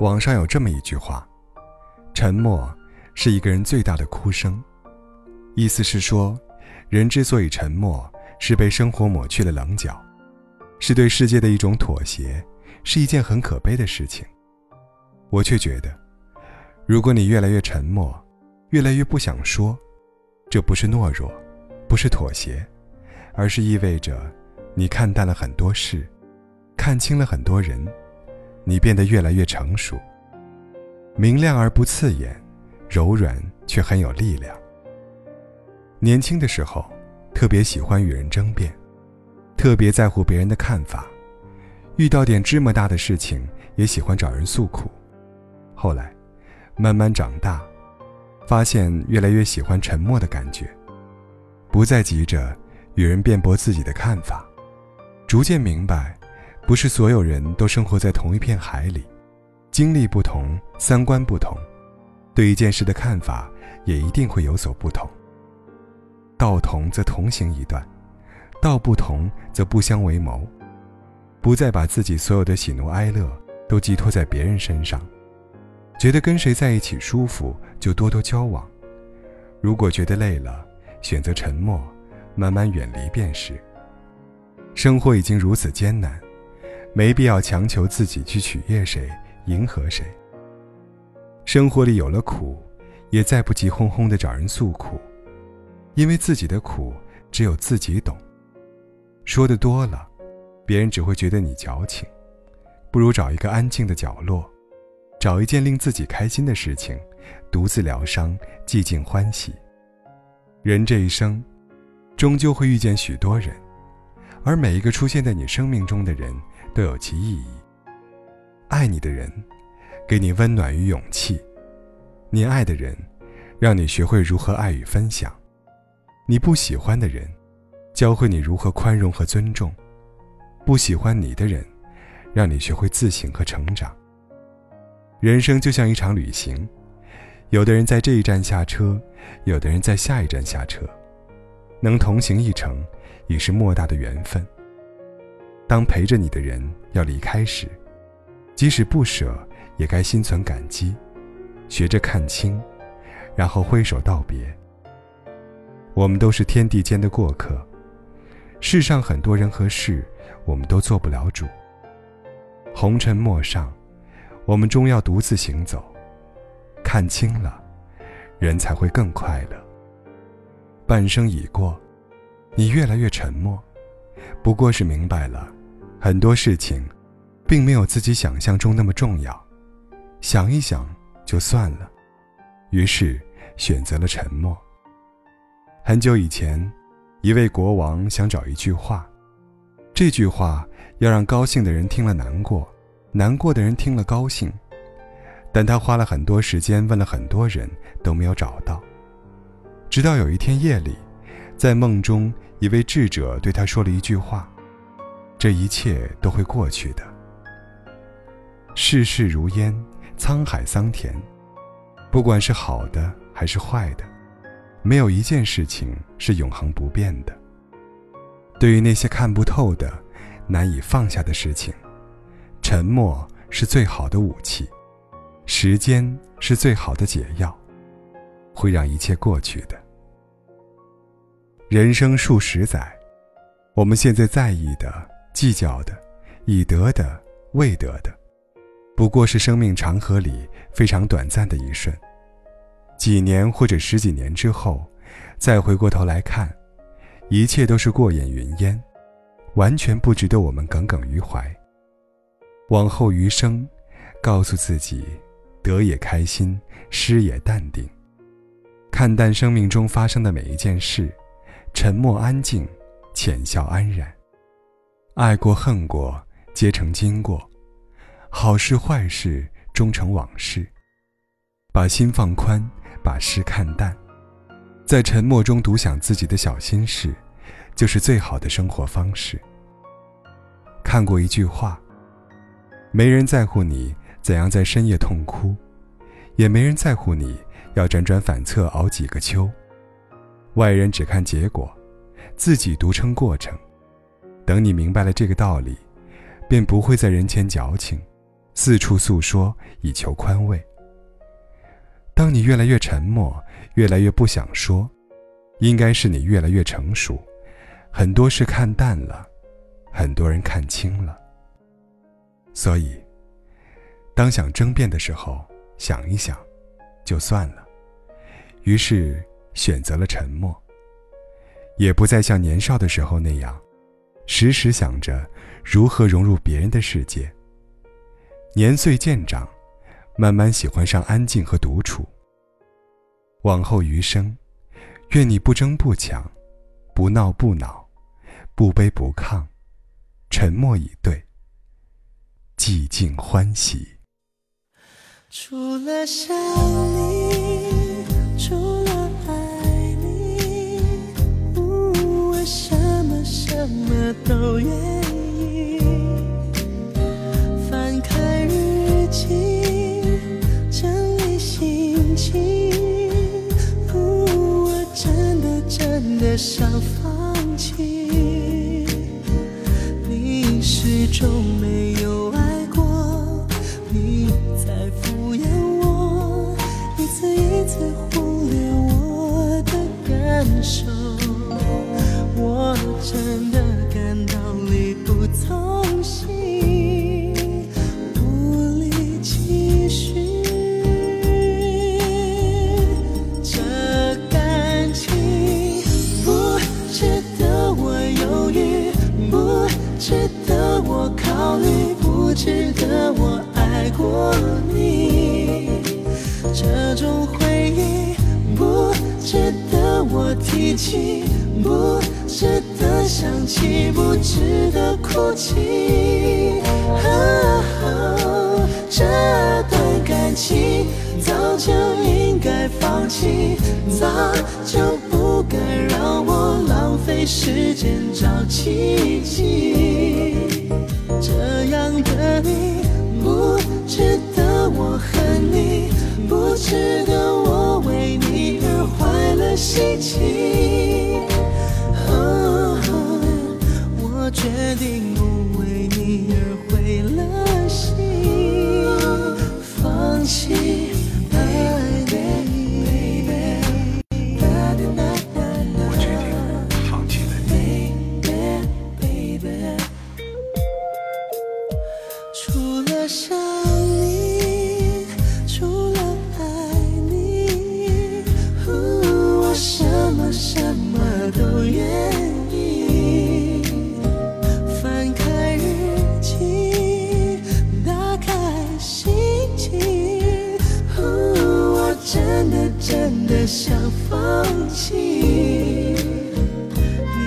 网上有这么一句话：“沉默是一个人最大的哭声。”意思是说，人之所以沉默，是被生活抹去了棱角，是对世界的一种妥协，是一件很可悲的事情。我却觉得，如果你越来越沉默，越来越不想说，这不是懦弱，不是妥协，而是意味着你看淡了很多事，看清了很多人。你变得越来越成熟，明亮而不刺眼，柔软却很有力量。年轻的时候，特别喜欢与人争辩，特别在乎别人的看法，遇到点芝麻大的事情也喜欢找人诉苦。后来，慢慢长大，发现越来越喜欢沉默的感觉，不再急着与人辩驳自己的看法，逐渐明白。不是所有人都生活在同一片海里，经历不同，三观不同，对一件事的看法也一定会有所不同。道同则同行一段，道不同则不相为谋。不再把自己所有的喜怒哀乐都寄托在别人身上，觉得跟谁在一起舒服就多多交往。如果觉得累了，选择沉默，慢慢远离便是。生活已经如此艰难。没必要强求自己去取悦谁，迎合谁。生活里有了苦，也再不急哄哄的找人诉苦，因为自己的苦只有自己懂。说的多了，别人只会觉得你矫情。不如找一个安静的角落，找一件令自己开心的事情，独自疗伤，寂静欢喜。人这一生，终究会遇见许多人，而每一个出现在你生命中的人。都有其意义。爱你的人，给你温暖与勇气；你爱的人，让你学会如何爱与分享；你不喜欢的人，教会你如何宽容和尊重；不喜欢你的人，让你学会自省和成长。人生就像一场旅行，有的人在这一站下车，有的人在下一站下车，能同行一程，已是莫大的缘分。当陪着你的人要离开时，即使不舍，也该心存感激，学着看清，然后挥手道别。我们都是天地间的过客，世上很多人和事，我们都做不了主。红尘陌上，我们终要独自行走。看清了，人才会更快乐。半生已过，你越来越沉默。不过是明白了，很多事情，并没有自己想象中那么重要，想一想就算了，于是选择了沉默。很久以前，一位国王想找一句话，这句话要让高兴的人听了难过，难过的人听了高兴，但他花了很多时间问了很多人都没有找到，直到有一天夜里，在梦中。一位智者对他说了一句话：“这一切都会过去的。世事如烟，沧海桑田，不管是好的还是坏的，没有一件事情是永恒不变的。对于那些看不透的、难以放下的事情，沉默是最好的武器，时间是最好的解药，会让一切过去的。”人生数十载，我们现在在意的、计较的、已得的、未得的，不过是生命长河里非常短暂的一瞬。几年或者十几年之后，再回过头来看，一切都是过眼云烟，完全不值得我们耿耿于怀。往后余生，告诉自己，得也开心，失也淡定，看淡生命中发生的每一件事。沉默安静，浅笑安然。爱过恨过，皆成经过；好事坏事，终成往事。把心放宽，把事看淡，在沉默中独享自己的小心事，就是最好的生活方式。看过一句话：没人在乎你怎样在深夜痛哭，也没人在乎你要辗转反侧熬几个秋。外人只看结果，自己独撑过程。等你明白了这个道理，便不会在人前矫情，四处诉说以求宽慰。当你越来越沉默，越来越不想说，应该是你越来越成熟，很多事看淡了，很多人看清了。所以，当想争辩的时候，想一想，就算了。于是选择了沉默，也不再像年少的时候那样，时时想着如何融入别人的世界。年岁渐长，慢慢喜欢上安静和独处。往后余生，愿你不争不抢，不闹不恼，不卑不亢，沉默以对。寂静欢喜。除了想都愿意。翻开日记，整理心情，我真的真的想放弃。你始终没有爱过，你在敷衍我，一次一次。忽略我的感受，得我爱过你。这种回忆不值得我提起，不值得想起，不值得哭泣。这段感情早就应该放弃，早就不该让我浪费时间找奇迹。这坏了心情。我决定不为你而毁了心，放弃。我决定放弃了你。想。想放弃，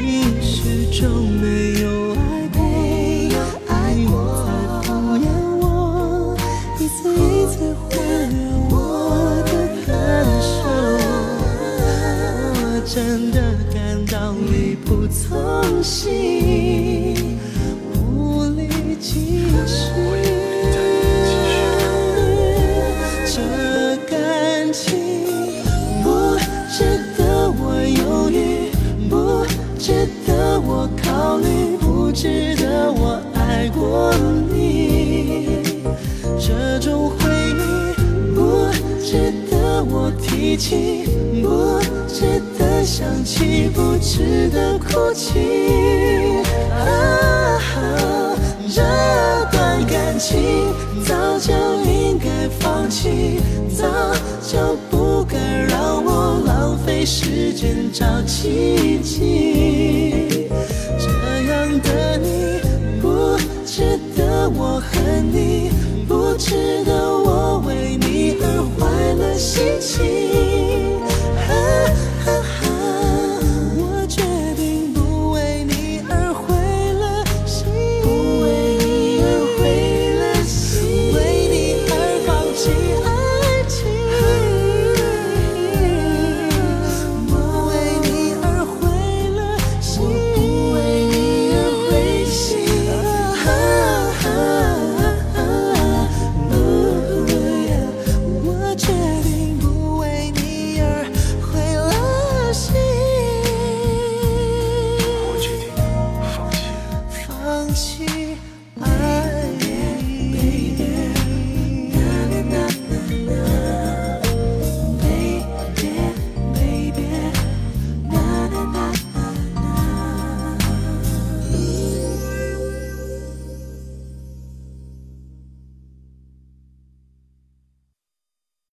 你始终没有爱过，你在敷衍我，一次一次忽略我的感受，我真的感到力不从心，无力继续。你不值得我爱过你，这种回忆不值得我提起，不值得想起，不值得哭泣。这段感情早就应该放弃，早就不该让我浪费时间找奇迹。值得我为你而坏了心情。